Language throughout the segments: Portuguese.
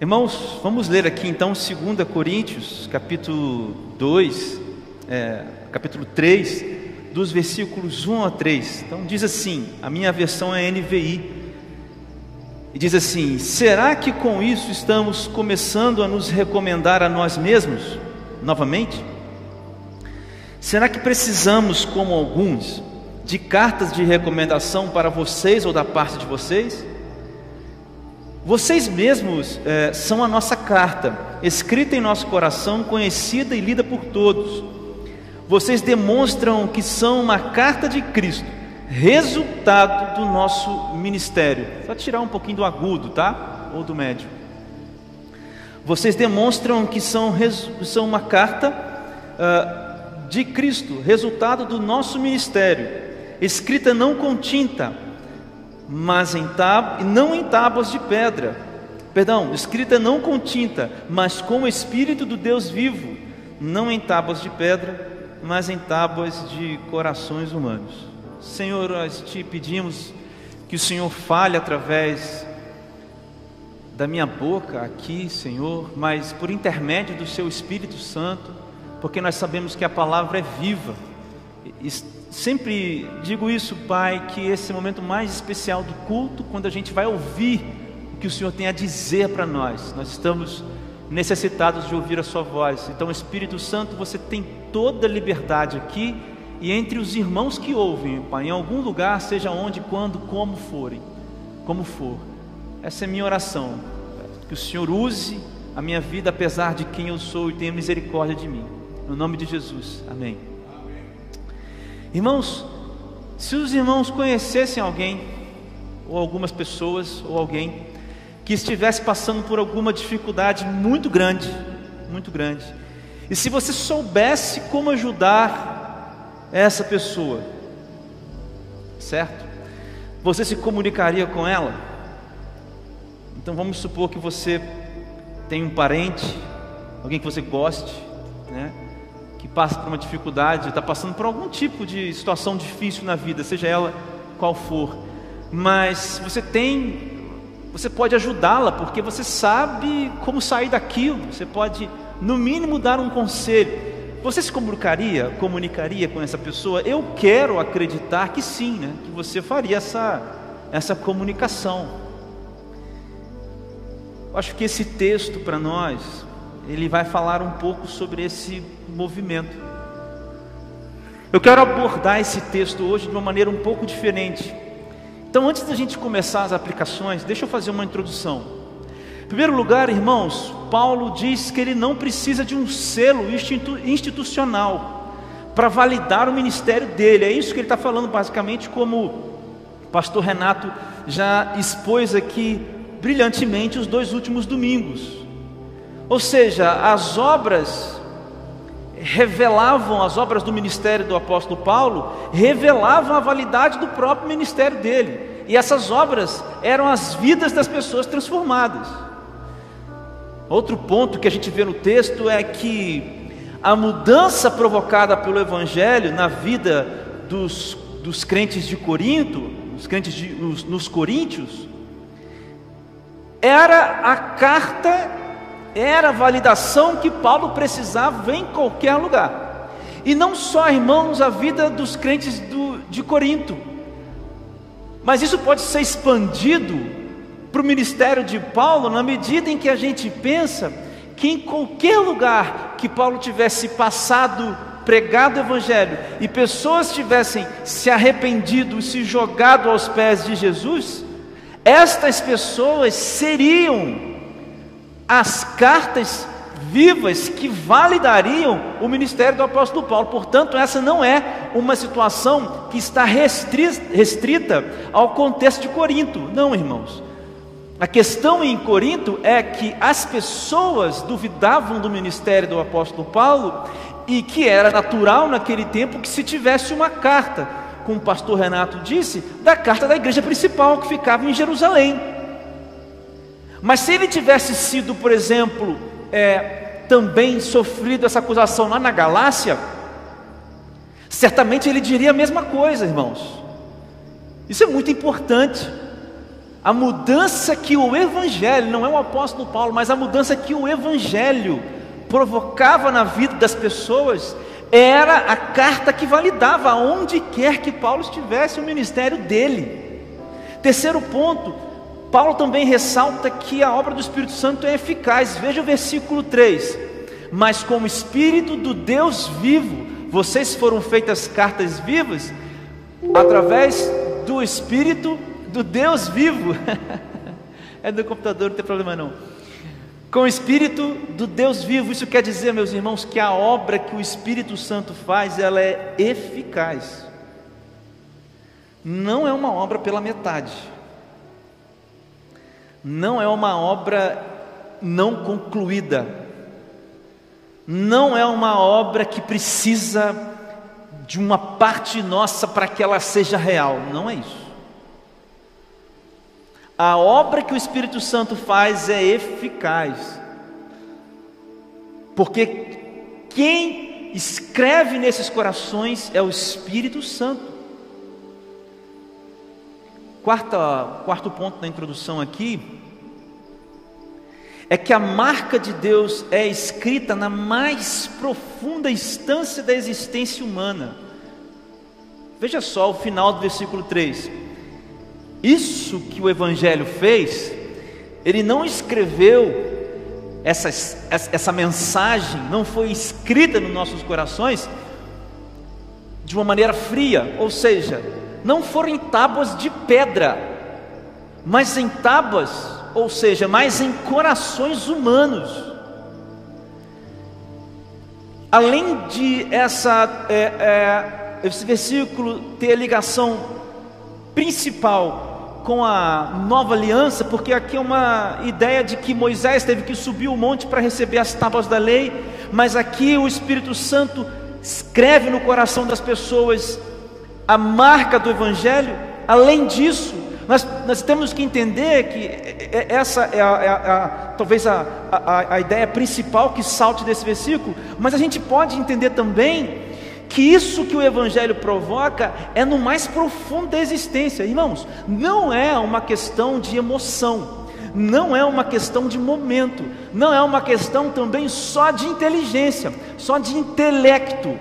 Irmãos, vamos ler aqui então 2 Coríntios, capítulo 2, é, capítulo 3, dos versículos 1 a 3. Então diz assim: a minha versão é NVI. E diz assim: Será que com isso estamos começando a nos recomendar a nós mesmos novamente? Será que precisamos, como alguns, de cartas de recomendação para vocês ou da parte de vocês? Vocês mesmos é, são a nossa carta, escrita em nosso coração, conhecida e lida por todos. Vocês demonstram que são uma carta de Cristo, resultado do nosso ministério. Só tirar um pouquinho do agudo, tá? Ou do médio. Vocês demonstram que são, são uma carta uh, de Cristo, resultado do nosso ministério, escrita não com tinta, mas em tab, não em tábuas de pedra. Perdão, escrita não com tinta, mas com o Espírito do Deus vivo, não em tábuas de pedra, mas em tábuas de corações humanos. Senhor, nós te pedimos que o Senhor fale através da minha boca aqui, Senhor, mas por intermédio do Seu Espírito Santo, porque nós sabemos que a palavra é viva Sempre digo isso, Pai, que esse é momento mais especial do culto, quando a gente vai ouvir o que o Senhor tem a dizer para nós. Nós estamos necessitados de ouvir a Sua voz. Então, Espírito Santo, você tem toda a liberdade aqui e entre os irmãos que ouvem, Pai, em algum lugar, seja onde, quando, como forem, como for. Essa é minha oração. Que o Senhor use a minha vida apesar de quem eu sou e tenha misericórdia de mim. No nome de Jesus. Amém. Irmãos, se os irmãos conhecessem alguém, ou algumas pessoas, ou alguém, que estivesse passando por alguma dificuldade muito grande, muito grande, e se você soubesse como ajudar essa pessoa, certo? Você se comunicaria com ela? Então vamos supor que você tem um parente, alguém que você goste? Que passa por uma dificuldade, está passando por algum tipo de situação difícil na vida, seja ela qual for, mas você tem, você pode ajudá-la, porque você sabe como sair daquilo, você pode, no mínimo, dar um conselho. Você se comunicaria, comunicaria com essa pessoa? Eu quero acreditar que sim, né? que você faria essa, essa comunicação. Eu acho que esse texto para nós, ele vai falar um pouco sobre esse movimento. Eu quero abordar esse texto hoje de uma maneira um pouco diferente. Então, antes da gente começar as aplicações, deixa eu fazer uma introdução. Em primeiro lugar, irmãos, Paulo diz que ele não precisa de um selo institu institucional para validar o ministério dele. É isso que ele está falando, basicamente, como o pastor Renato já expôs aqui brilhantemente os dois últimos domingos. Ou seja, as obras revelavam, as obras do ministério do apóstolo Paulo, revelavam a validade do próprio ministério dele. E essas obras eram as vidas das pessoas transformadas. Outro ponto que a gente vê no texto é que a mudança provocada pelo Evangelho na vida dos, dos crentes de Corinto, os crentes de, nos, nos Coríntios, era a carta era a validação que Paulo precisava em qualquer lugar. E não só, irmãos, a vida dos crentes do, de Corinto, mas isso pode ser expandido para o ministério de Paulo na medida em que a gente pensa que em qualquer lugar que Paulo tivesse passado, pregado o Evangelho e pessoas tivessem se arrependido e se jogado aos pés de Jesus, estas pessoas seriam as cartas vivas que validariam o ministério do apóstolo Paulo. Portanto, essa não é uma situação que está restrita ao contexto de Corinto. Não, irmãos. A questão em Corinto é que as pessoas duvidavam do ministério do apóstolo Paulo e que era natural naquele tempo que se tivesse uma carta, como o pastor Renato disse, da carta da igreja principal que ficava em Jerusalém. Mas se ele tivesse sido, por exemplo, é, também sofrido essa acusação lá na Galácia, certamente ele diria a mesma coisa, irmãos. Isso é muito importante. a mudança que o Evangelho, não é o apóstolo Paulo, mas a mudança que o Evangelho provocava na vida das pessoas, era a carta que validava aonde quer que Paulo estivesse o ministério dele. Terceiro ponto, Paulo também ressalta que a obra do Espírito Santo é eficaz. Veja o versículo 3: Mas como Espírito do Deus vivo, vocês foram feitas cartas vivas através do Espírito do Deus vivo. é do computador, não tem problema não. Com o Espírito do Deus vivo, isso quer dizer, meus irmãos, que a obra que o Espírito Santo faz, ela é eficaz. Não é uma obra pela metade. Não é uma obra não concluída. Não é uma obra que precisa de uma parte nossa para que ela seja real. Não é isso. A obra que o Espírito Santo faz é eficaz. Porque quem escreve nesses corações é o Espírito Santo. Quarta, quarto ponto da introdução aqui é que a marca de Deus é escrita na mais profunda instância da existência humana. Veja só o final do versículo 3. Isso que o Evangelho fez, ele não escreveu essa, essa mensagem, não foi escrita nos nossos corações de uma maneira fria, ou seja, não foram em tábuas de pedra, mas em tábuas, ou seja, mais em corações humanos. Além de essa, é, é, esse versículo ter ligação principal com a nova aliança, porque aqui é uma ideia de que Moisés teve que subir o monte para receber as tábuas da lei, mas aqui o Espírito Santo escreve no coração das pessoas a marca do Evangelho. Além disso, nós, nós temos que entender que essa é, a, é a, a, talvez a, a ideia principal que salte desse versículo, mas a gente pode entender também que isso que o Evangelho provoca é no mais profundo da existência, irmãos, não é uma questão de emoção, não é uma questão de momento, não é uma questão também só de inteligência, só de intelecto,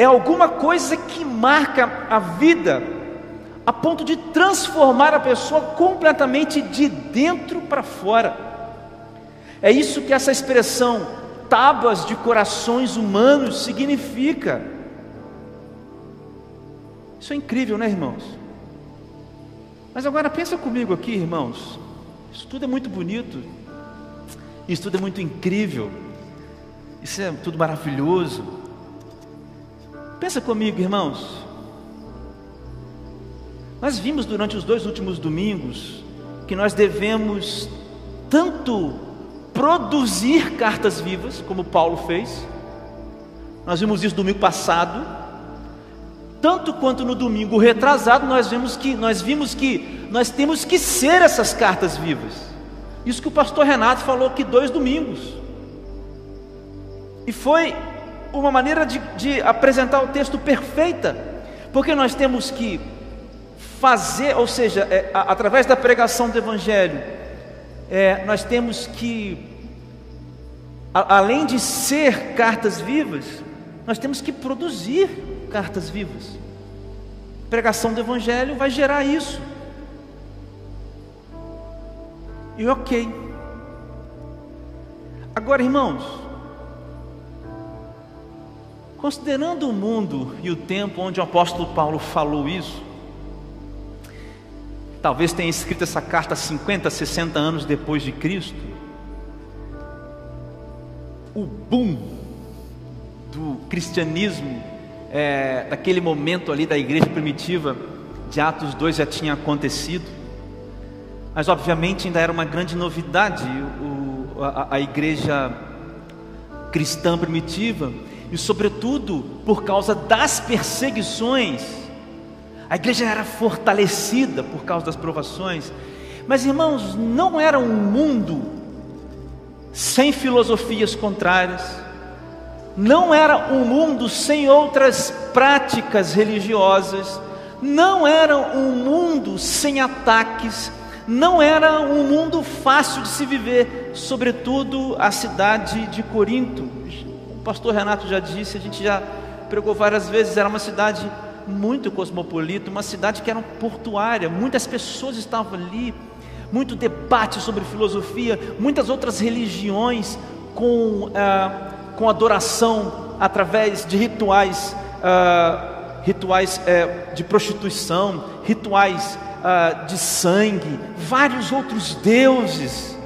é alguma coisa que marca a vida a ponto de transformar a pessoa completamente de dentro para fora. É isso que essa expressão tábuas de corações humanos significa. Isso é incrível, né, irmãos? Mas agora pensa comigo aqui, irmãos. Isso tudo é muito bonito. Isso tudo é muito incrível. Isso é tudo maravilhoso. Pensa comigo, irmãos. Nós vimos durante os dois últimos domingos que nós devemos tanto produzir cartas vivas, como Paulo fez. Nós vimos isso domingo passado. Tanto quanto no domingo retrasado, nós vimos que nós vimos que nós temos que ser essas cartas vivas. Isso que o pastor Renato falou aqui dois domingos. E foi uma maneira de, de apresentar o texto perfeita, porque nós temos que fazer, ou seja, é, a, através da pregação do Evangelho, é, nós temos que além de ser cartas vivas, nós temos que produzir cartas vivas. A pregação do Evangelho vai gerar isso. E ok. Agora, irmãos, considerando o mundo e o tempo onde o apóstolo Paulo falou isso, talvez tenha escrito essa carta 50, 60 anos depois de Cristo o boom do cristianismo, é, daquele momento ali da igreja primitiva, de Atos 2 já tinha acontecido, mas obviamente ainda era uma grande novidade o, a, a igreja cristã primitiva, e sobretudo por causa das perseguições, a igreja era fortalecida por causa das provações, mas irmãos, não era um mundo sem filosofias contrárias, não era um mundo sem outras práticas religiosas, não era um mundo sem ataques, não era um mundo fácil de se viver, sobretudo a cidade de Corinto. O pastor Renato já disse, a gente já pregou várias vezes, era uma cidade muito cosmopolita, uma cidade que era portuária, muitas pessoas estavam ali, muito debate sobre filosofia, muitas outras religiões com, ah, com adoração através de rituais, ah, rituais eh, de prostituição, rituais ah, de sangue, vários outros deuses.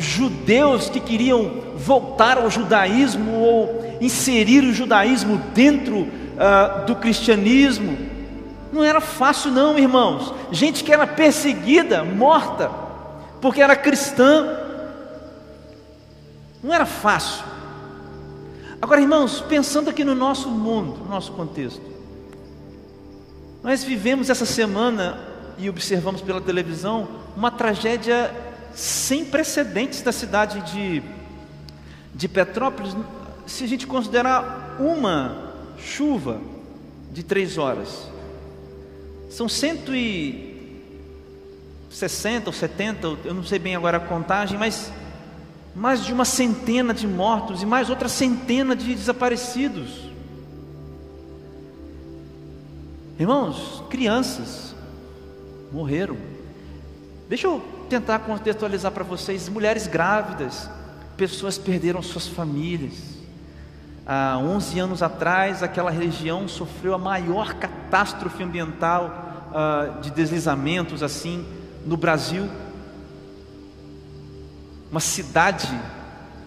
Judeus que queriam voltar ao judaísmo ou inserir o judaísmo dentro uh, do cristianismo. Não era fácil, não, irmãos. Gente que era perseguida, morta, porque era cristã. Não era fácil. Agora, irmãos, pensando aqui no nosso mundo, no nosso contexto, nós vivemos essa semana e observamos pela televisão uma tragédia sem precedentes da cidade de, de Petrópolis. Se a gente considerar uma chuva de três horas. São 160 ou 70, eu não sei bem agora a contagem, mas mais de uma centena de mortos e mais outra centena de desaparecidos. Irmãos, crianças morreram. Deixa eu tentar contextualizar para vocês: mulheres grávidas, pessoas perderam suas famílias há 11 anos atrás, aquela região sofreu a maior catástrofe ambiental uh, de deslizamentos assim no Brasil. Uma cidade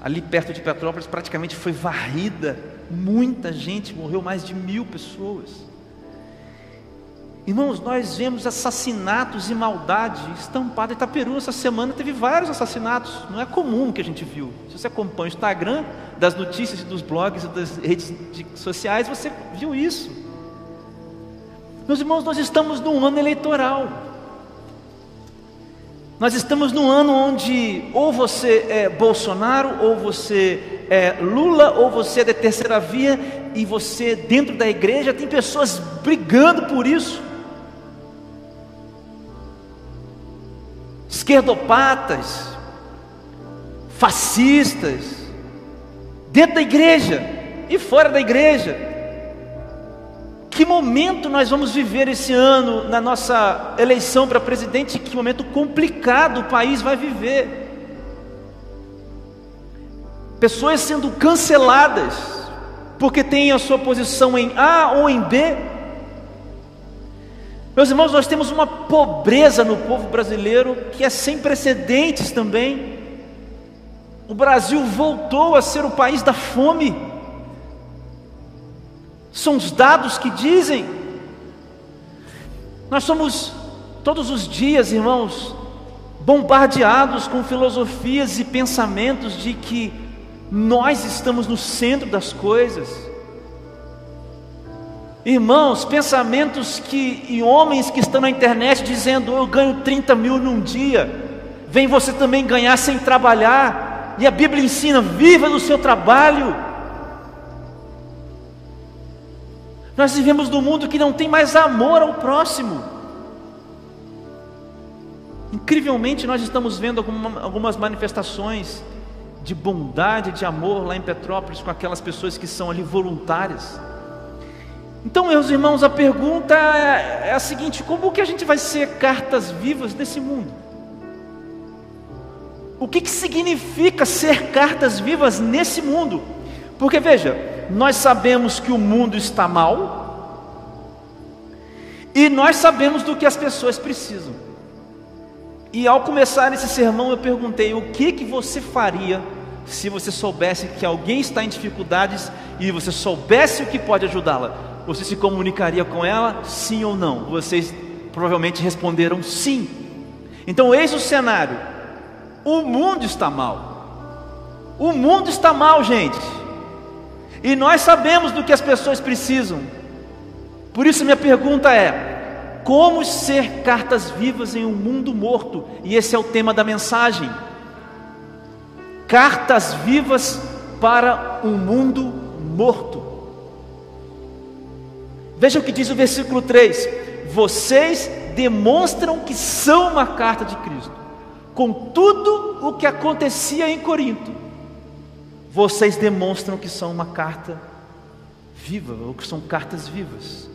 ali perto de Petrópolis praticamente foi varrida, muita gente morreu, mais de mil pessoas. Irmãos, nós vemos assassinatos e maldade estampada em Itaperu. Essa semana teve vários assassinatos. Não é comum que a gente viu. Se você acompanha o Instagram, das notícias dos blogs das redes sociais, você viu isso. Meus irmãos, nós estamos num ano eleitoral. Nós estamos num ano onde ou você é Bolsonaro, ou você é Lula, ou você é da terceira via, e você, dentro da igreja, tem pessoas brigando por isso. Esquerdopatas, fascistas, dentro da igreja e fora da igreja. Que momento nós vamos viver esse ano na nossa eleição para presidente? Que momento complicado o país vai viver. Pessoas sendo canceladas porque têm a sua posição em A ou em B, meus irmãos, nós temos uma pobreza no povo brasileiro que é sem precedentes também. O Brasil voltou a ser o país da fome. São os dados que dizem. Nós somos todos os dias, irmãos, bombardeados com filosofias e pensamentos de que nós estamos no centro das coisas Irmãos, pensamentos que e homens que estão na internet dizendo eu ganho 30 mil num dia, vem você também ganhar sem trabalhar, e a Bíblia ensina: viva do seu trabalho. Nós vivemos num mundo que não tem mais amor ao próximo. Incrivelmente, nós estamos vendo algumas manifestações de bondade, de amor lá em Petrópolis com aquelas pessoas que são ali voluntárias. Então, meus irmãos, a pergunta é, é a seguinte: como que a gente vai ser cartas vivas nesse mundo? O que, que significa ser cartas vivas nesse mundo? Porque veja, nós sabemos que o mundo está mal, e nós sabemos do que as pessoas precisam. E ao começar esse sermão, eu perguntei: o que que você faria se você soubesse que alguém está em dificuldades e você soubesse o que pode ajudá-la? Você se comunicaria com ela, sim ou não? Vocês provavelmente responderam sim. Então, eis o cenário: o mundo está mal. O mundo está mal, gente. E nós sabemos do que as pessoas precisam. Por isso, minha pergunta é: como ser cartas vivas em um mundo morto? E esse é o tema da mensagem. Cartas vivas para um mundo morto. Veja o que diz o versículo 3: Vocês demonstram que são uma carta de Cristo, com tudo o que acontecia em Corinto, vocês demonstram que são uma carta viva, ou que são cartas vivas,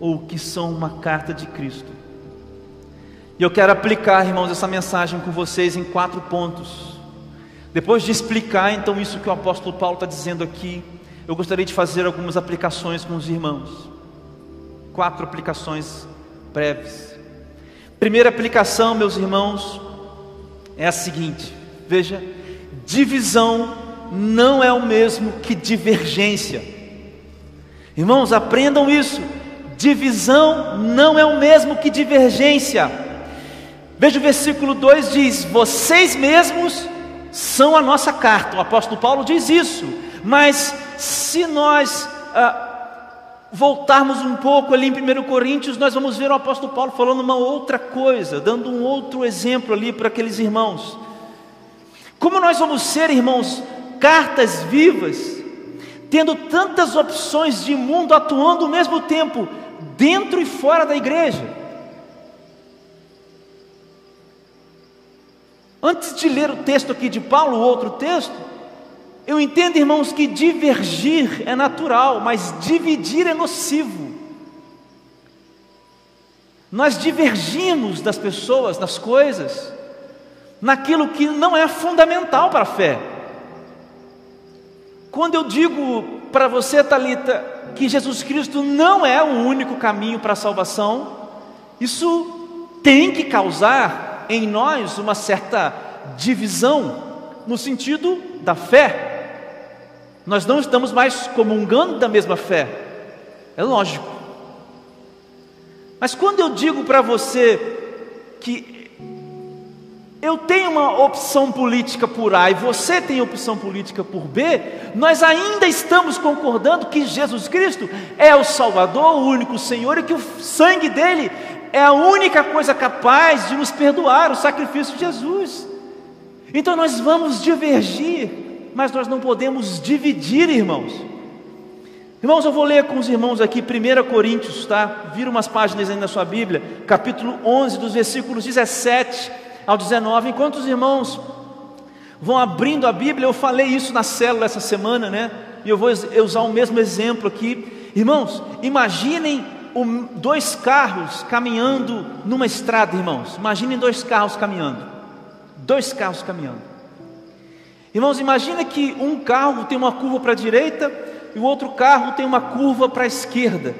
ou que são uma carta de Cristo. E eu quero aplicar, irmãos, essa mensagem com vocês em quatro pontos. Depois de explicar então isso que o apóstolo Paulo está dizendo aqui, eu gostaria de fazer algumas aplicações com os irmãos. Quatro aplicações breves. Primeira aplicação, meus irmãos, é a seguinte: veja, divisão não é o mesmo que divergência. Irmãos, aprendam isso. Divisão não é o mesmo que divergência. Veja o versículo 2 diz: Vocês mesmos são a nossa carta. O apóstolo Paulo diz isso. Mas se nós ah, voltarmos um pouco ali em 1 Coríntios, nós vamos ver o apóstolo Paulo falando uma outra coisa, dando um outro exemplo ali para aqueles irmãos. Como nós vamos ser, irmãos, cartas vivas, tendo tantas opções de mundo atuando ao mesmo tempo, dentro e fora da igreja. Antes de ler o texto aqui de Paulo, o outro texto, eu entendo, irmãos, que divergir é natural, mas dividir é nocivo. Nós divergimos das pessoas, das coisas, naquilo que não é fundamental para a fé. Quando eu digo para você, Talita, que Jesus Cristo não é o único caminho para a salvação, isso tem que causar em nós uma certa divisão no sentido da fé. Nós não estamos mais comungando da mesma fé. É lógico. Mas quando eu digo para você que eu tenho uma opção política por A e você tem opção política por B, nós ainda estamos concordando que Jesus Cristo é o Salvador, o único Senhor e que o sangue dele é a única coisa capaz de nos perdoar, o sacrifício de Jesus. Então nós vamos divergir, mas nós não podemos dividir, irmãos. Irmãos, eu vou ler com os irmãos aqui 1 Coríntios, tá? Vira umas páginas aí na sua Bíblia, capítulo 11, dos versículos 17 ao 19. Enquanto os irmãos vão abrindo a Bíblia, eu falei isso na célula essa semana, né? E eu vou usar o mesmo exemplo aqui. Irmãos, imaginem dois carros caminhando numa estrada, irmãos. Imaginem dois carros caminhando. Dois carros caminhando. Irmãos, imagina que um carro tem uma curva para a direita e o outro carro tem uma curva para a esquerda.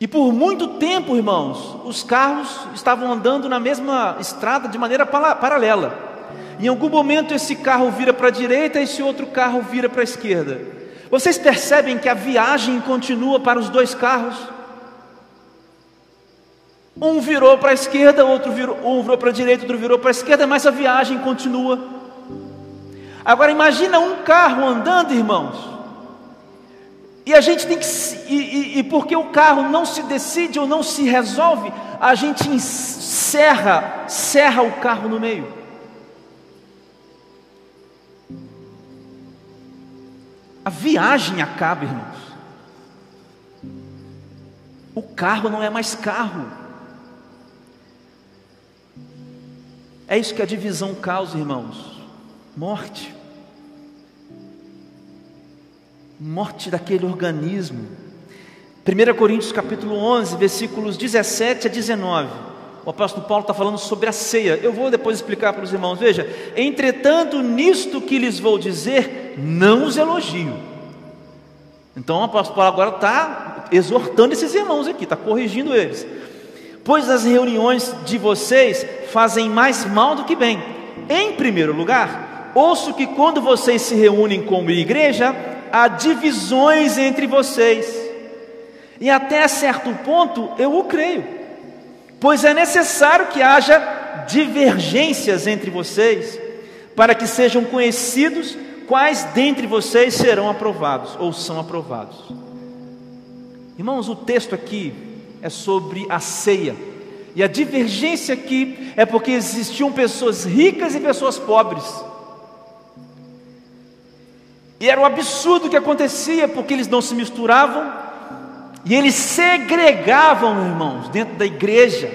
E por muito tempo, irmãos, os carros estavam andando na mesma estrada de maneira paralela. Em algum momento esse carro vira para a direita e esse outro carro vira para a esquerda. Vocês percebem que a viagem continua para os dois carros? Um virou para a esquerda, outro virou, um virou para a direita, outro virou para a esquerda, mas a viagem continua. Agora imagina um carro andando, irmãos, e a gente tem que, e, e, e, porque o carro não se decide ou não se resolve, a gente encerra, serra o carro no meio. A viagem acaba, irmãos. O carro não é mais carro. É isso que a divisão causa, irmãos. Morte morte daquele organismo. 1 Coríntios capítulo 11, versículos 17 a 19. O apóstolo Paulo está falando sobre a ceia. Eu vou depois explicar para os irmãos. Veja, entretanto, nisto que lhes vou dizer, não os elogio. Então o apóstolo Paulo agora está exortando esses irmãos aqui, está corrigindo eles. Pois as reuniões de vocês fazem mais mal do que bem. Em primeiro lugar, ouço que quando vocês se reúnem como igreja, há divisões entre vocês. E até certo ponto eu o creio, pois é necessário que haja divergências entre vocês, para que sejam conhecidos quais dentre vocês serão aprovados ou são aprovados. Irmãos, o texto aqui é sobre a ceia. E a divergência aqui é porque existiam pessoas ricas e pessoas pobres. E era um absurdo que acontecia, porque eles não se misturavam e eles segregavam, irmãos, dentro da igreja.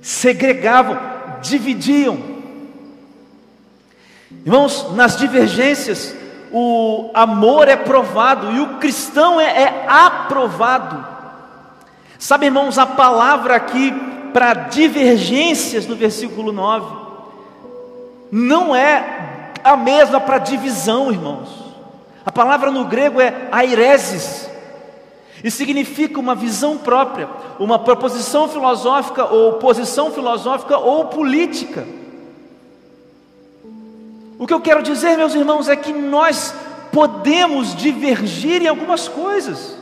Segregavam, dividiam. Irmãos, nas divergências, o amor é provado e o cristão é, é aprovado. Sabe, irmãos, a palavra aqui para divergências no versículo 9 não é a mesma para divisão, irmãos. A palavra no grego é aireses, e significa uma visão própria, uma proposição filosófica ou posição filosófica ou política. O que eu quero dizer, meus irmãos, é que nós podemos divergir em algumas coisas.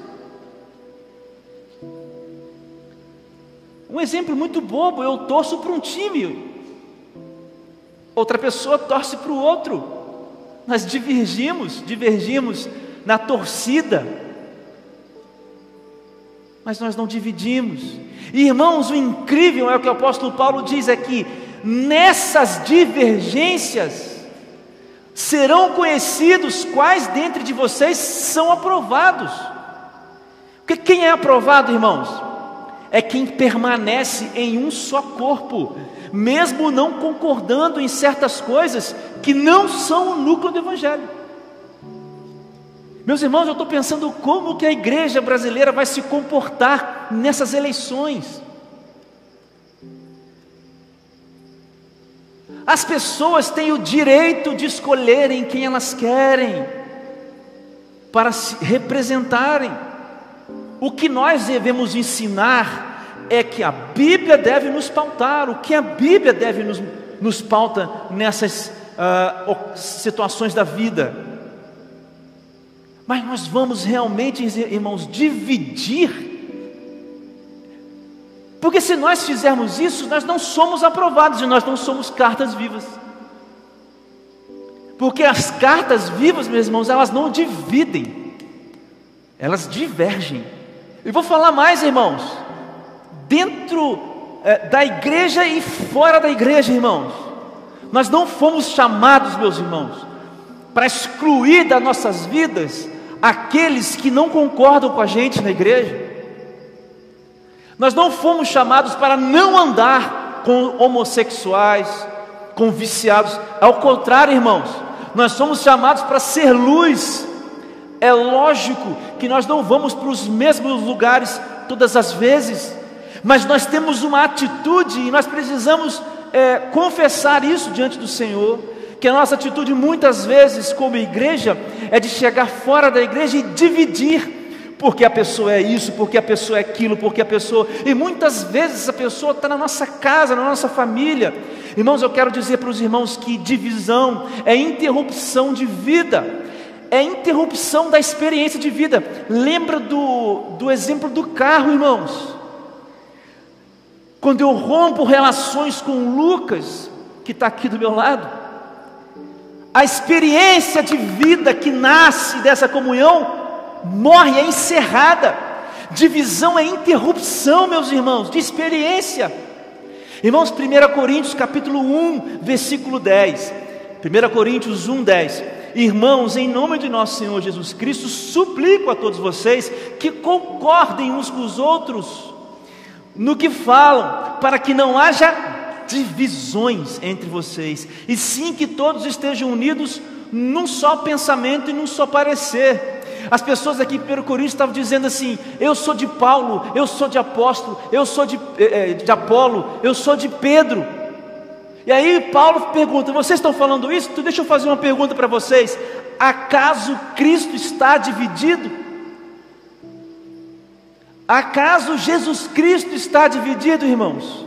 Um exemplo muito bobo: eu torço para um time, outra pessoa torce para o outro. Nós divergimos, divergimos na torcida, mas nós não dividimos. Irmãos, o incrível é o que o apóstolo Paulo diz aqui: nessas divergências, serão conhecidos quais dentre de vocês são aprovados. Porque quem é aprovado, irmãos? É quem permanece em um só corpo, mesmo não concordando em certas coisas que não são o núcleo do Evangelho. Meus irmãos, eu estou pensando como que a igreja brasileira vai se comportar nessas eleições. As pessoas têm o direito de escolherem quem elas querem para se representarem. O que nós devemos ensinar é que a Bíblia deve nos pautar, o que a Bíblia deve nos, nos pauta nessas uh, situações da vida. Mas nós vamos realmente, irmãos, dividir porque se nós fizermos isso, nós não somos aprovados e nós não somos cartas vivas. Porque as cartas vivas, meus irmãos, elas não dividem, elas divergem. E vou falar mais, irmãos, dentro é, da igreja e fora da igreja, irmãos, nós não fomos chamados, meus irmãos, para excluir das nossas vidas aqueles que não concordam com a gente na igreja. Nós não fomos chamados para não andar com homossexuais, com viciados. Ao contrário, irmãos, nós somos chamados para ser luz. É lógico que nós não vamos para os mesmos lugares todas as vezes, mas nós temos uma atitude e nós precisamos é, confessar isso diante do Senhor. Que a nossa atitude muitas vezes, como igreja, é de chegar fora da igreja e dividir porque a pessoa é isso, porque a pessoa é aquilo, porque a pessoa. E muitas vezes essa pessoa está na nossa casa, na nossa família. Irmãos, eu quero dizer para os irmãos que divisão é interrupção de vida, é interrupção da experiência de vida. Lembra do, do exemplo do carro, irmãos? Quando eu rompo relações com Lucas, que está aqui do meu lado, a experiência de vida que nasce dessa comunhão morre, é encerrada. Divisão é interrupção, meus irmãos, de experiência. Irmãos, 1 Coríntios capítulo 1, versículo 10. 1 Coríntios 1, 10. Irmãos, em nome de nosso Senhor Jesus Cristo, suplico a todos vocês que concordem uns com os outros no que falam, para que não haja divisões entre vocês, e sim que todos estejam unidos num só pensamento e num só parecer. As pessoas aqui em 1 Coríntios estavam dizendo assim: eu sou de Paulo, eu sou de apóstolo, eu sou de, eh, eh, de Apolo, eu sou de Pedro. E aí Paulo pergunta: vocês estão falando isso? Então deixa eu fazer uma pergunta para vocês: acaso Cristo está dividido? Acaso Jesus Cristo está dividido, irmãos?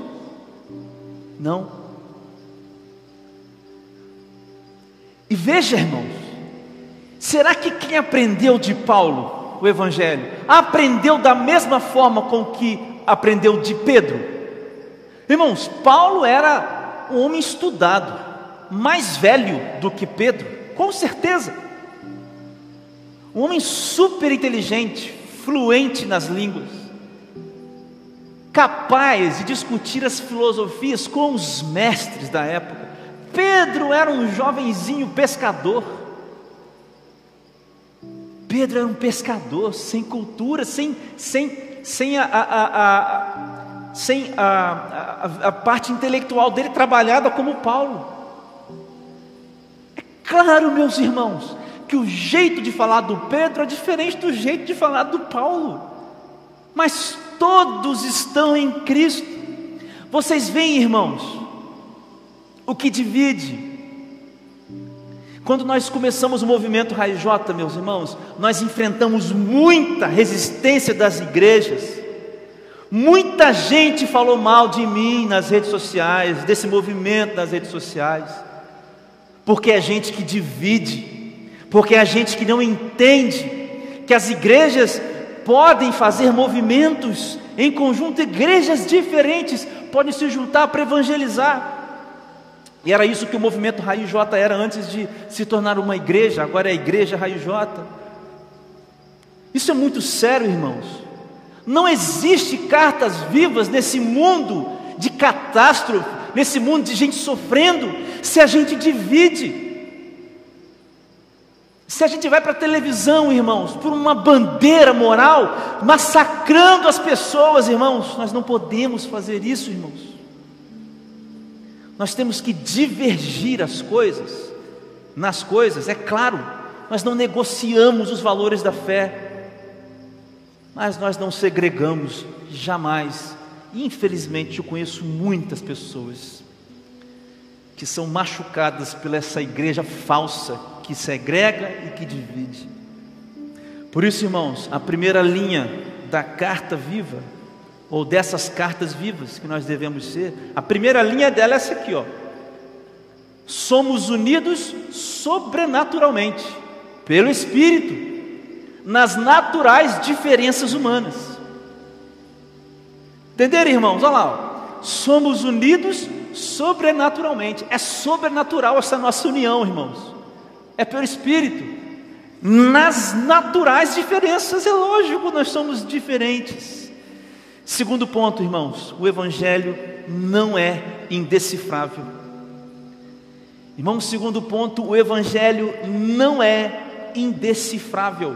Não. E veja, irmãos, Será que quem aprendeu de Paulo o Evangelho aprendeu da mesma forma com que aprendeu de Pedro? Irmãos, Paulo era um homem estudado, mais velho do que Pedro, com certeza. Um homem super inteligente, fluente nas línguas, capaz de discutir as filosofias com os mestres da época, Pedro era um jovenzinho pescador. Pedro era um pescador sem cultura, sem, sem, sem, a, a, a, sem a, a parte intelectual dele trabalhada como Paulo. É claro, meus irmãos, que o jeito de falar do Pedro é diferente do jeito de falar do Paulo, mas todos estão em Cristo. Vocês veem, irmãos, o que divide quando nós começamos o movimento J, meus irmãos, nós enfrentamos muita resistência das igrejas. Muita gente falou mal de mim nas redes sociais, desse movimento nas redes sociais, porque é gente que divide, porque é gente que não entende que as igrejas podem fazer movimentos em conjunto, igrejas diferentes podem se juntar para evangelizar. E era isso que o movimento Raiz J era antes de se tornar uma igreja, agora é a igreja Raiz J. Isso é muito sério, irmãos. Não existe cartas vivas nesse mundo de catástrofe, nesse mundo de gente sofrendo, se a gente divide. Se a gente vai para a televisão, irmãos, por uma bandeira moral, massacrando as pessoas, irmãos, nós não podemos fazer isso, irmãos. Nós temos que divergir as coisas, nas coisas, é claro, nós não negociamos os valores da fé, mas nós não segregamos jamais. Infelizmente, eu conheço muitas pessoas que são machucadas pela essa igreja falsa que segrega e que divide. Por isso, irmãos, a primeira linha da carta viva ou dessas cartas vivas que nós devemos ser, a primeira linha dela é essa aqui, ó. Somos unidos sobrenaturalmente pelo Espírito nas naturais diferenças humanas. Entenderam, irmãos? Olha lá, somos unidos sobrenaturalmente. É sobrenatural essa nossa união, irmãos. É pelo Espírito. Nas naturais diferenças, é lógico, nós somos diferentes. Segundo ponto, irmãos, o Evangelho não é indecifrável. Irmãos, segundo ponto, o Evangelho não é indecifrável.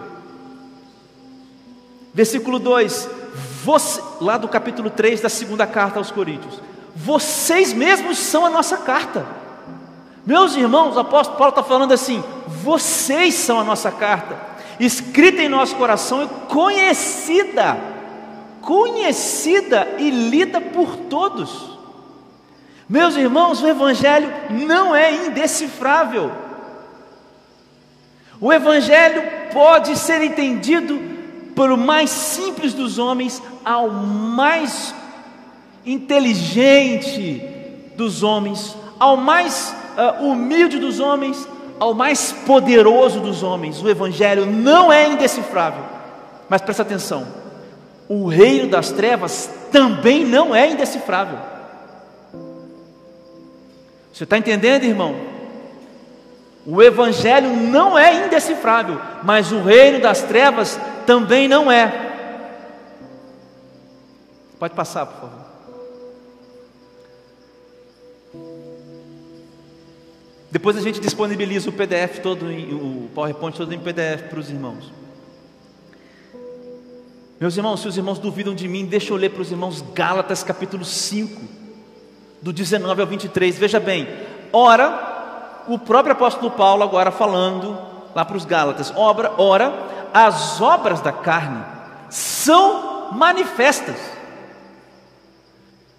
Versículo 2, você, lá do capítulo 3 da segunda carta aos Coríntios, vocês mesmos são a nossa carta. Meus irmãos, o apóstolo Paulo está falando assim: vocês são a nossa carta, escrita em nosso coração e conhecida conhecida e lida por todos. Meus irmãos, o Evangelho não é indecifrável. O Evangelho pode ser entendido pelo mais simples dos homens ao mais inteligente dos homens, ao mais uh, humilde dos homens, ao mais poderoso dos homens. O Evangelho não é indecifrável. Mas presta atenção: o reino das trevas também não é indecifrável. Você está entendendo, irmão? O Evangelho não é indecifrável, mas o reino das trevas também não é. Pode passar, por favor. Depois a gente disponibiliza o PDF todo, o PowerPoint todo em PDF para os irmãos. Meus irmãos, se os irmãos duvidam de mim, deixa eu ler para os irmãos Gálatas capítulo 5, do 19 ao 23. Veja bem, ora, o próprio apóstolo Paulo agora falando lá para os Gálatas, obra, ora, as obras da carne são manifestas.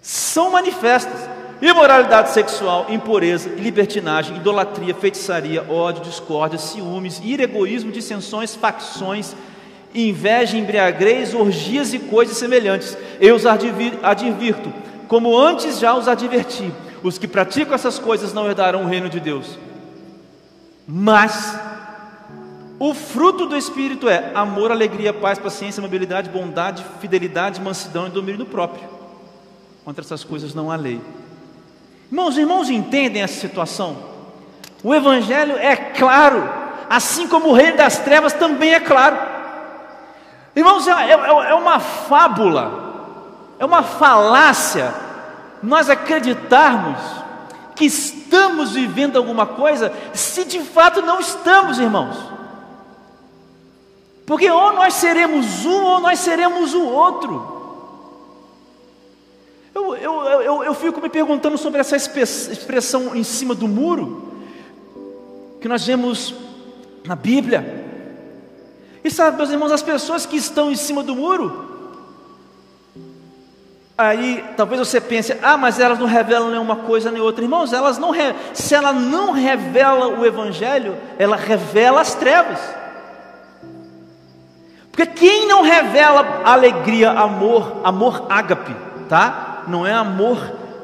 São manifestas. Imoralidade sexual, impureza, libertinagem, idolatria, feitiçaria, ódio, discórdia, ciúmes, ira, egoísmo, dissensões, facções, inveja, embriaguez, orgias e coisas semelhantes. Eu os advirto, como antes já os adverti: os que praticam essas coisas não herdarão o reino de Deus. Mas o fruto do Espírito é amor, alegria, paz, paciência, amabilidade, bondade, fidelidade, mansidão e domínio próprio. Contra essas coisas não há lei. Irmãos, irmãos entendem essa situação? O Evangelho é claro, assim como o reino das trevas também é claro. Irmãos, é, é, é uma fábula, é uma falácia nós acreditarmos que estamos vivendo alguma coisa, se de fato não estamos, irmãos. Porque ou nós seremos um ou nós seremos o outro. Eu, eu, eu, eu fico me perguntando sobre essa expressão em cima do muro, que nós vemos na Bíblia. E sabe, meus irmãos, as pessoas que estão em cima do muro, aí talvez você pense, ah, mas elas não revelam nenhuma coisa nem outra. Irmãos, elas não se ela não revela o Evangelho, ela revela as trevas. Porque quem não revela alegria, amor, amor ágape, tá? Não é amor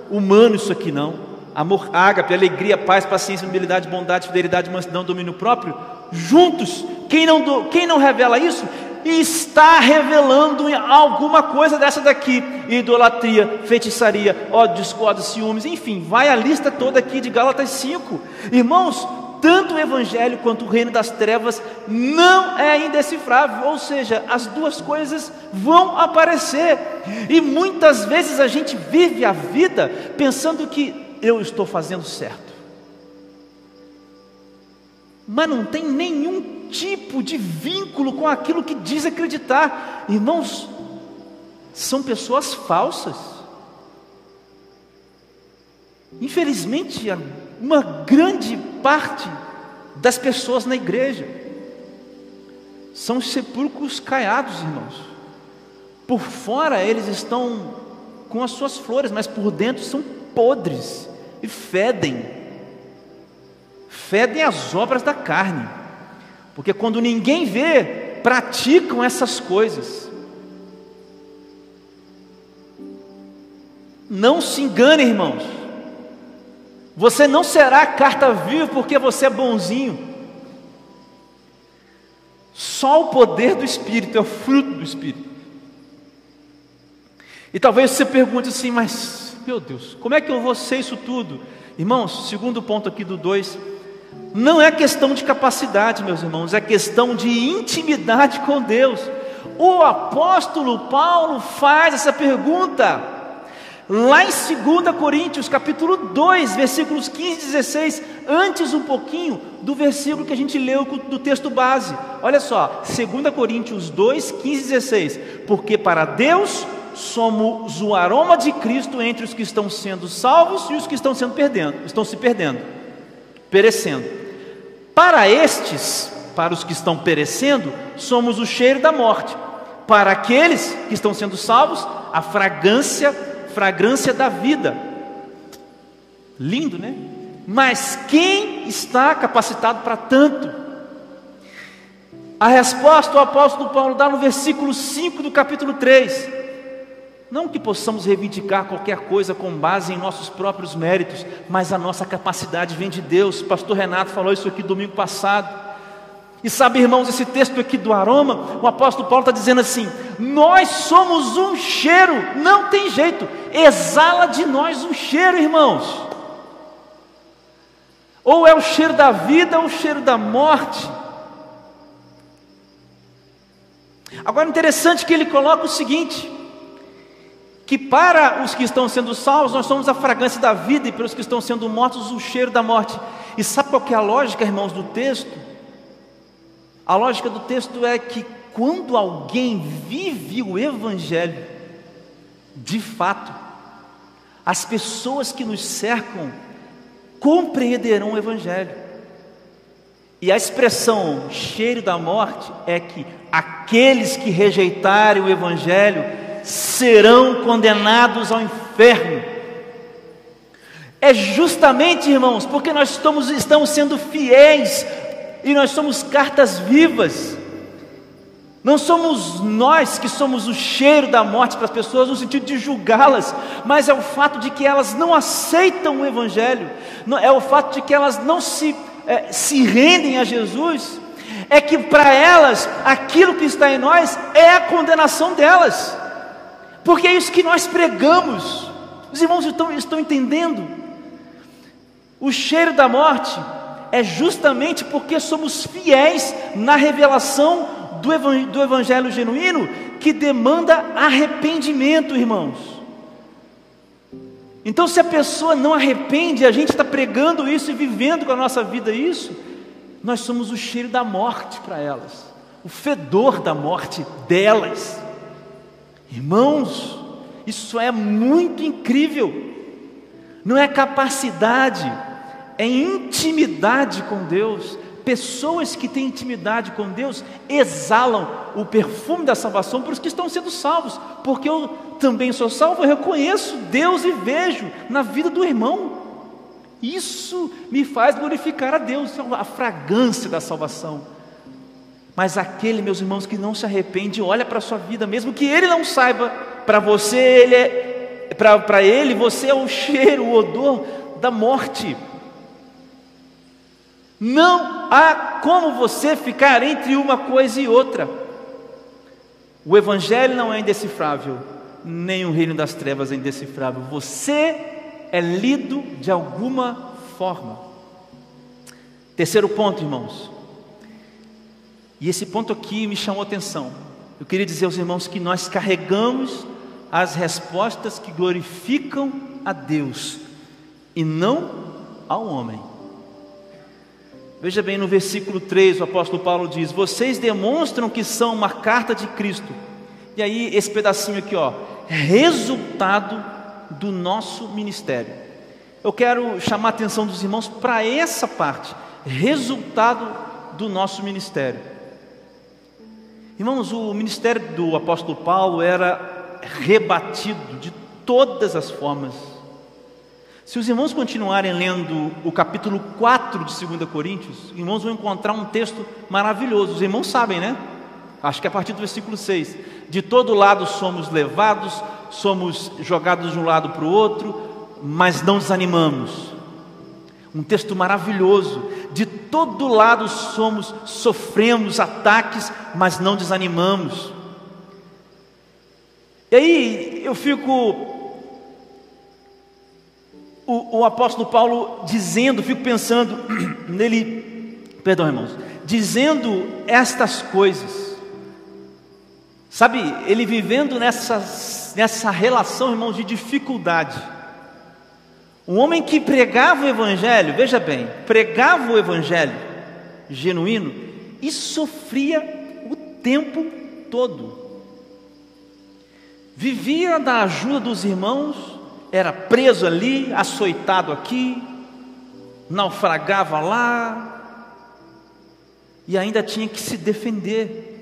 humano isso aqui não. Amor ágape, alegria, paz, paciência, humildade, bondade, fidelidade, mansidão, domínio próprio, juntos. Quem não, quem não revela isso, está revelando alguma coisa dessa daqui: idolatria, feitiçaria, ódio, discórdia, ciúmes, enfim, vai a lista toda aqui de Gálatas 5. Irmãos, tanto o Evangelho quanto o reino das trevas não é indecifrável, ou seja, as duas coisas vão aparecer, e muitas vezes a gente vive a vida pensando que eu estou fazendo certo, mas não tem nenhum tipo de vínculo com aquilo que diz acreditar, irmãos, são pessoas falsas. Infelizmente, uma grande parte das pessoas na igreja são sepulcros caiados, irmãos. Por fora eles estão com as suas flores, mas por dentro são podres e fedem. Fedem as obras da carne. Porque quando ninguém vê, praticam essas coisas. Não se engane, irmãos. Você não será carta viva porque você é bonzinho. Só o poder do Espírito é o fruto do Espírito. E talvez você pergunte assim, mas, meu Deus, como é que eu vou ser isso tudo? Irmãos, segundo ponto aqui do 2, não é questão de capacidade, meus irmãos, é questão de intimidade com Deus. O apóstolo Paulo faz essa pergunta. Lá em 2 Coríntios, capítulo 2, versículos 15 e 16, antes um pouquinho do versículo que a gente leu do texto base. Olha só, 2 Coríntios 2, 15 e 16. Porque para Deus somos o aroma de Cristo entre os que estão sendo salvos e os que estão sendo perdendo, estão se perdendo, perecendo. Para estes, para os que estão perecendo, somos o cheiro da morte. Para aqueles que estão sendo salvos, a fragrância fragrância da vida. Lindo, né? Mas quem está capacitado para tanto? A resposta o apóstolo Paulo dá no versículo 5 do capítulo 3. Não que possamos reivindicar qualquer coisa com base em nossos próprios méritos, mas a nossa capacidade vem de Deus. Pastor Renato falou isso aqui domingo passado. E sabe, irmãos, esse texto aqui do aroma, o apóstolo Paulo está dizendo assim: nós somos um cheiro, não tem jeito, exala de nós um cheiro, irmãos. Ou é o cheiro da vida ou o cheiro da morte. Agora, interessante que ele coloca o seguinte: que para os que estão sendo salvos, nós somos a fragrância da vida, e para os que estão sendo mortos, o cheiro da morte. E sabe qual é a lógica, irmãos, do texto? A lógica do texto é que quando alguém vive o Evangelho, de fato, as pessoas que nos cercam compreenderão o Evangelho. E a expressão cheiro da morte é que aqueles que rejeitarem o Evangelho serão condenados ao inferno. É justamente, irmãos, porque nós estamos, estamos sendo fiéis e nós somos cartas vivas. Não somos nós que somos o cheiro da morte para as pessoas no sentido de julgá-las, mas é o fato de que elas não aceitam o Evangelho, é o fato de que elas não se, é, se rendem a Jesus, é que para elas aquilo que está em nós é a condenação delas, porque é isso que nós pregamos. Os irmãos estão, estão entendendo? O cheiro da morte é justamente porque somos fiéis na revelação do, evangelho, do evangelho genuíno que demanda arrependimento, irmãos. Então, se a pessoa não arrepende, a gente está pregando isso e vivendo com a nossa vida isso, nós somos o cheiro da morte para elas, o fedor da morte delas. Irmãos, isso é muito incrível. Não é capacidade, é intimidade com Deus. Pessoas que têm intimidade com Deus exalam o perfume da salvação por os que estão sendo salvos, porque eu também sou salvo, eu reconheço Deus e vejo na vida do irmão. Isso me faz glorificar a Deus, a fragrância da salvação. Mas aquele, meus irmãos, que não se arrepende, olha para a sua vida, mesmo que ele não saiba, para você ele é, para ele você é o cheiro, o odor da morte. Não há como você ficar entre uma coisa e outra. O Evangelho não é indecifrável, nem o reino das trevas é indecifrável. Você é lido de alguma forma. Terceiro ponto, irmãos. E esse ponto aqui me chamou a atenção. Eu queria dizer aos irmãos que nós carregamos as respostas que glorificam a Deus e não ao homem. Veja bem no versículo 3, o apóstolo Paulo diz: Vocês demonstram que são uma carta de Cristo. E aí, esse pedacinho aqui, ó, resultado do nosso ministério. Eu quero chamar a atenção dos irmãos para essa parte, resultado do nosso ministério. Irmãos, o ministério do apóstolo Paulo era rebatido de todas as formas se os irmãos continuarem lendo o capítulo 4 de 2 Coríntios, os irmãos vão encontrar um texto maravilhoso. Os irmãos sabem, né? Acho que é a partir do versículo 6. De todo lado somos levados, somos jogados de um lado para o outro, mas não desanimamos. Um texto maravilhoso. De todo lado somos, sofremos ataques, mas não desanimamos. E aí eu fico o, o apóstolo Paulo dizendo, fico pensando nele, perdão irmãos, dizendo estas coisas, sabe, ele vivendo nessa, nessa relação, irmãos, de dificuldade. Um homem que pregava o Evangelho, veja bem, pregava o Evangelho genuíno e sofria o tempo todo. Vivia da ajuda dos irmãos, era preso ali, açoitado aqui, naufragava lá, e ainda tinha que se defender.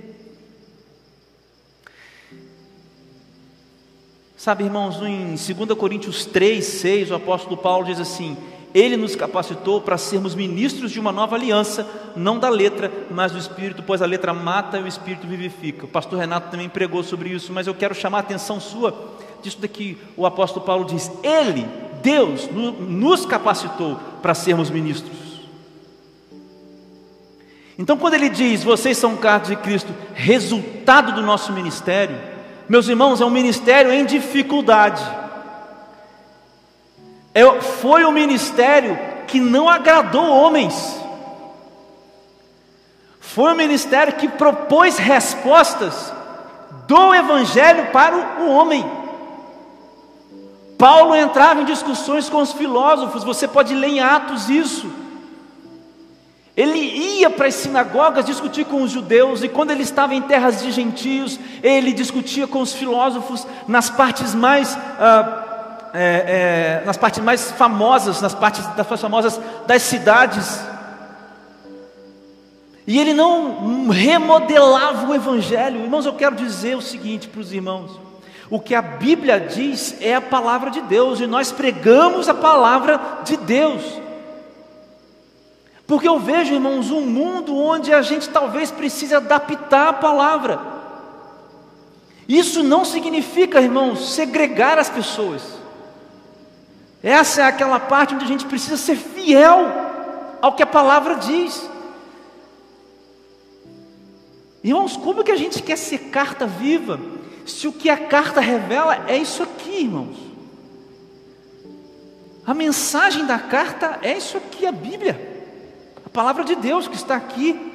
Sabe, irmãos, em 2 Coríntios 3, 6, o apóstolo Paulo diz assim: Ele nos capacitou para sermos ministros de uma nova aliança, não da letra, mas do Espírito, pois a letra mata e o Espírito vivifica. O pastor Renato também pregou sobre isso, mas eu quero chamar a atenção sua disso daqui o apóstolo Paulo diz: Ele, Deus, nos capacitou para sermos ministros. Então, quando ele diz, vocês são cartas de Cristo, resultado do nosso ministério, meus irmãos, é um ministério em dificuldade. É, foi um ministério que não agradou homens, foi um ministério que propôs respostas do Evangelho para o homem. Paulo entrava em discussões com os filósofos, você pode ler em Atos isso. Ele ia para as sinagogas discutir com os judeus, e quando ele estava em terras de gentios, ele discutia com os filósofos nas partes mais, ah, é, é, nas partes mais famosas, nas partes das mais famosas das cidades. E ele não remodelava o evangelho. Irmãos, eu quero dizer o seguinte para os irmãos: o que a Bíblia diz é a palavra de Deus e nós pregamos a palavra de Deus. Porque eu vejo, irmãos, um mundo onde a gente talvez precise adaptar a palavra. Isso não significa, irmãos, segregar as pessoas. Essa é aquela parte onde a gente precisa ser fiel ao que a palavra diz. Irmãos, como que a gente quer ser carta viva? Se o que a carta revela é isso aqui, irmãos. A mensagem da carta é isso aqui, a Bíblia, a palavra de Deus que está aqui.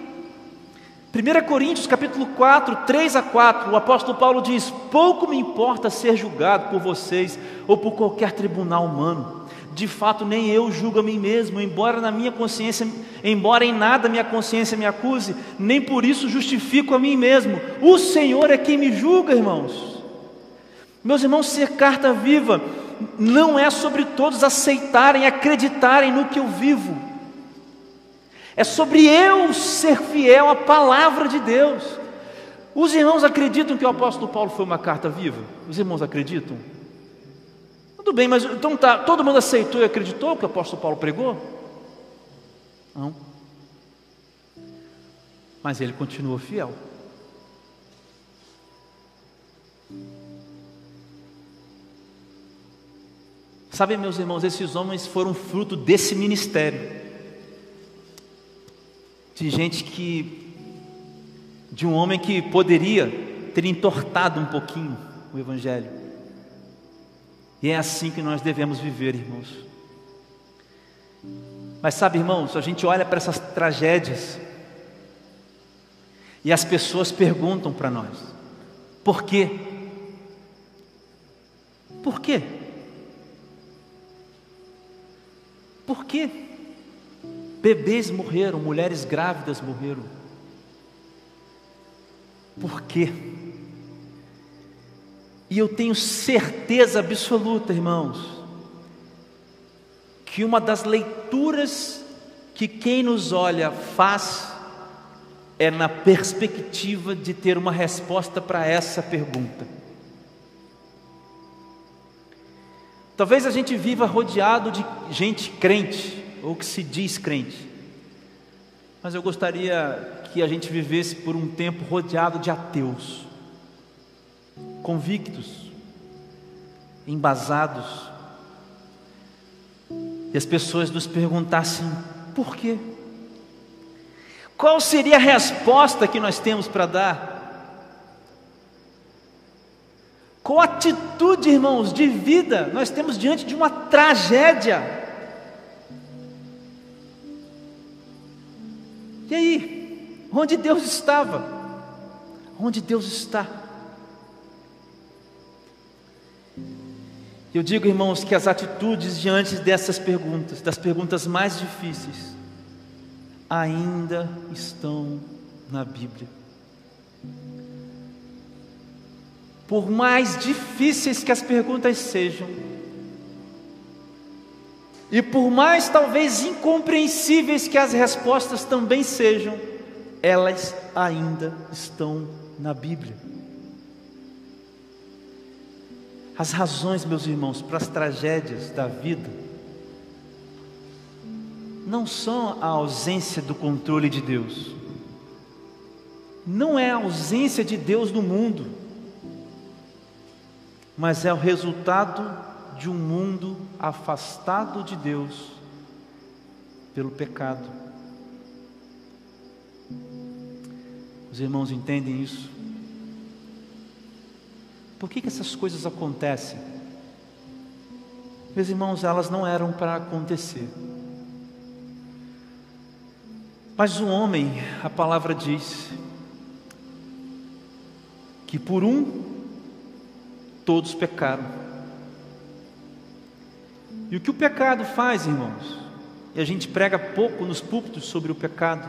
1 Coríntios capítulo 4, 3 a 4, o apóstolo Paulo diz: Pouco me importa ser julgado por vocês ou por qualquer tribunal humano. De fato, nem eu julgo a mim mesmo, embora na minha consciência, embora em nada minha consciência me acuse, nem por isso justifico a mim mesmo. O Senhor é quem me julga, irmãos. Meus irmãos, ser carta viva não é sobre todos aceitarem, acreditarem no que eu vivo. É sobre eu ser fiel à palavra de Deus. Os irmãos acreditam que o apóstolo Paulo foi uma carta viva? Os irmãos acreditam? Tudo bem, mas então tá, todo mundo aceitou e acreditou que o apóstolo Paulo pregou? Não. Mas ele continuou fiel. Sabe, meus irmãos, esses homens foram fruto desse ministério. De gente que, de um homem que poderia ter entortado um pouquinho o Evangelho. E é assim que nós devemos viver, irmãos. Mas sabe, irmãos, a gente olha para essas tragédias e as pessoas perguntam para nós: por quê? Por quê? Por quê? Bebês morreram, mulheres grávidas morreram. Por quê? E eu tenho certeza absoluta, irmãos, que uma das leituras que quem nos olha faz é na perspectiva de ter uma resposta para essa pergunta. Talvez a gente viva rodeado de gente crente, ou que se diz crente, mas eu gostaria que a gente vivesse por um tempo rodeado de ateus convictos, embasados, e as pessoas nos perguntassem por quê? Qual seria a resposta que nós temos para dar? Qual atitude, irmãos, de vida nós temos diante de uma tragédia? E aí, onde Deus estava? Onde Deus está? Eu digo, irmãos, que as atitudes diante dessas perguntas, das perguntas mais difíceis, ainda estão na Bíblia. Por mais difíceis que as perguntas sejam, e por mais talvez incompreensíveis que as respostas também sejam, elas ainda estão na Bíblia. As razões, meus irmãos, para as tragédias da vida não são a ausência do controle de Deus, não é a ausência de Deus no mundo, mas é o resultado de um mundo afastado de Deus pelo pecado. Os irmãos entendem isso? Por que, que essas coisas acontecem? Meus irmãos, elas não eram para acontecer. Mas o homem, a palavra diz, que por um todos pecaram. E o que o pecado faz, irmãos? E a gente prega pouco nos púlpitos sobre o pecado.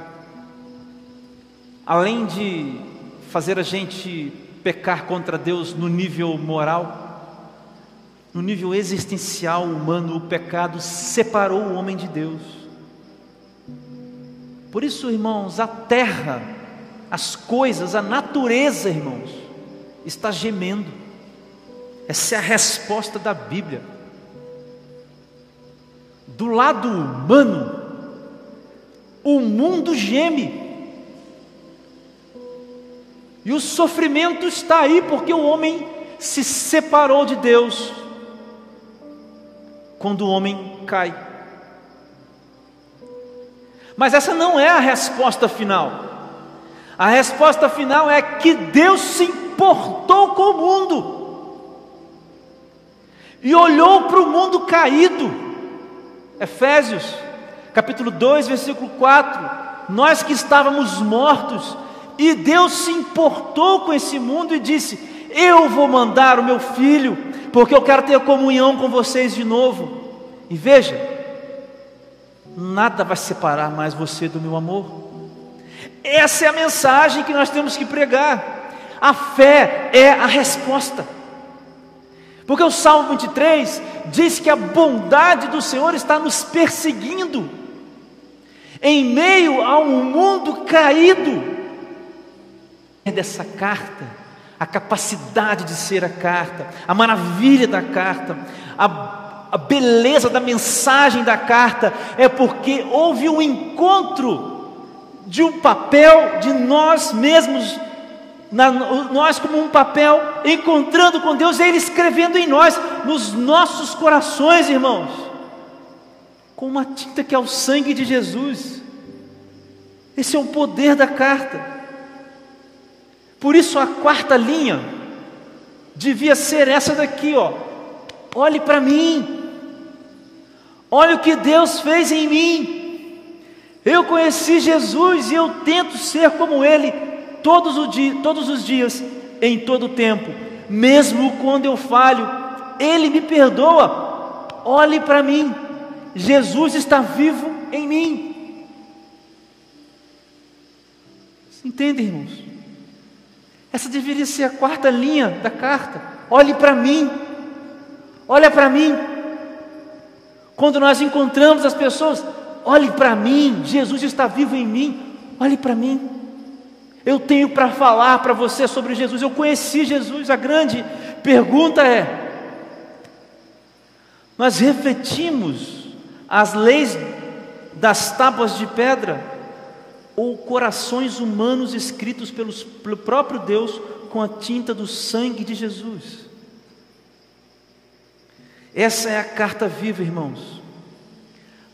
Além de fazer a gente pecar contra Deus no nível moral, no nível existencial humano, o pecado separou o homem de Deus. Por isso, irmãos, a terra, as coisas, a natureza, irmãos, está gemendo. Essa é a resposta da Bíblia. Do lado humano, o mundo geme. E o sofrimento está aí porque o homem se separou de Deus. Quando o homem cai. Mas essa não é a resposta final. A resposta final é que Deus se importou com o mundo e olhou para o mundo caído. Efésios, capítulo 2, versículo 4. Nós que estávamos mortos E Deus se importou com esse mundo e disse: Eu vou mandar o meu filho, porque eu quero ter comunhão com vocês de novo. E veja, nada vai separar mais você do meu amor. Essa é a mensagem que nós temos que pregar. A fé é a resposta. Porque o Salmo 23 diz que a bondade do Senhor está nos perseguindo, em meio a um mundo caído. É dessa carta, a capacidade de ser a carta, a maravilha da carta, a, a beleza da mensagem da carta, é porque houve um encontro de um papel de nós mesmos na, nós como um papel, encontrando com Deus, Ele escrevendo em nós, nos nossos corações, irmãos, com uma tinta que é o sangue de Jesus. Esse é o poder da carta. Por isso a quarta linha devia ser essa daqui, ó. Olhe para mim. Olha o que Deus fez em mim. Eu conheci Jesus e eu tento ser como Ele todos, os dias, todos os dias, em todo o tempo, mesmo quando eu falho, Ele me perdoa. Olhe para mim, Jesus está vivo em mim. Entende, irmãos? Essa deveria ser a quarta linha da carta. Olhe para mim, olha para mim. Quando nós encontramos as pessoas, olhe para mim, Jesus está vivo em mim, olhe para mim. Eu tenho para falar para você sobre Jesus. Eu conheci Jesus. A grande pergunta é: nós refletimos as leis das tábuas de pedra ou corações humanos escritos pelos, pelo próprio Deus com a tinta do sangue de Jesus? Essa é a carta viva, irmãos.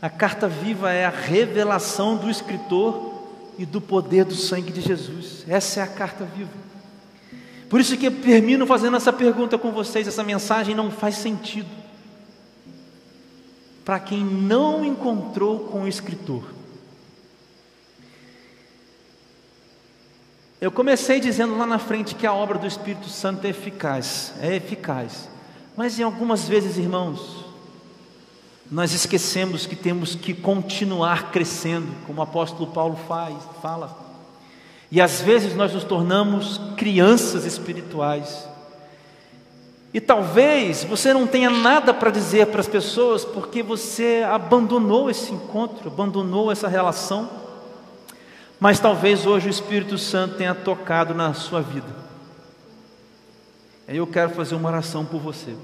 A carta viva é a revelação do escritor e do poder do sangue de Jesus. Essa é a carta viva. Por isso que eu termino fazendo essa pergunta com vocês, essa mensagem não faz sentido. Para quem não encontrou com o escritor. Eu comecei dizendo lá na frente que a obra do Espírito Santo é eficaz, é eficaz. Mas em algumas vezes, irmãos, nós esquecemos que temos que continuar crescendo, como o apóstolo Paulo faz, fala. E às vezes nós nos tornamos crianças espirituais. E talvez você não tenha nada para dizer para as pessoas porque você abandonou esse encontro, abandonou essa relação. Mas talvez hoje o Espírito Santo tenha tocado na sua vida. Aí eu quero fazer uma oração por você.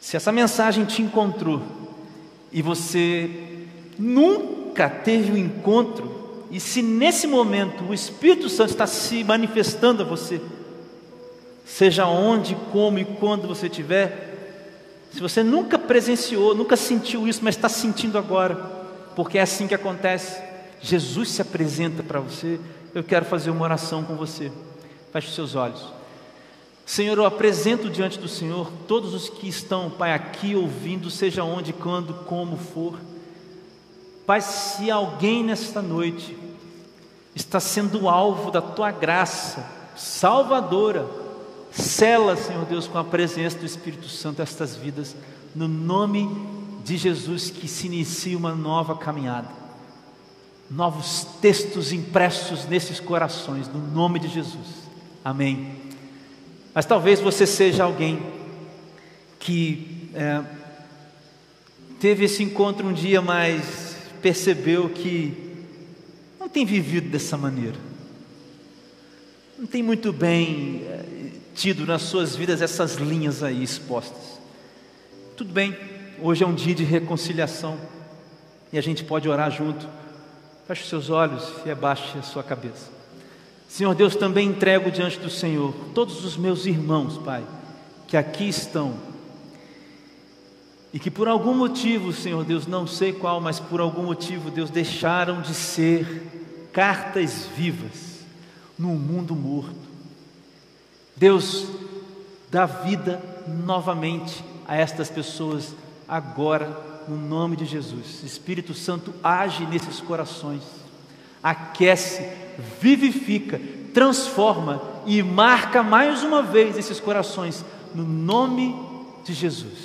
Se essa mensagem te encontrou e você nunca teve um encontro, e se nesse momento o Espírito Santo está se manifestando a você, seja onde, como e quando você estiver, se você nunca presenciou, nunca sentiu isso, mas está sentindo agora, porque é assim que acontece, Jesus se apresenta para você, eu quero fazer uma oração com você. Feche os seus olhos. Senhor, eu apresento diante do Senhor todos os que estão, Pai, aqui ouvindo, seja onde, quando, como for. Pai, se alguém nesta noite está sendo alvo da tua graça salvadora, sela, Senhor Deus, com a presença do Espírito Santo estas vidas, no nome de Jesus, que se inicie uma nova caminhada, novos textos impressos nesses corações, no nome de Jesus. Amém. Mas talvez você seja alguém que é, teve esse encontro um dia, mas percebeu que não tem vivido dessa maneira, não tem muito bem é, tido nas suas vidas essas linhas aí expostas. Tudo bem, hoje é um dia de reconciliação e a gente pode orar junto. Feche seus olhos e abaixe a sua cabeça. Senhor Deus, também entrego diante do Senhor todos os meus irmãos, Pai, que aqui estão e que por algum motivo, Senhor Deus, não sei qual, mas por algum motivo, Deus, deixaram de ser cartas vivas num mundo morto. Deus, dá vida novamente a estas pessoas agora, no nome de Jesus. Espírito Santo, age nesses corações aquece, vivifica, transforma e marca mais uma vez esses corações no nome de Jesus.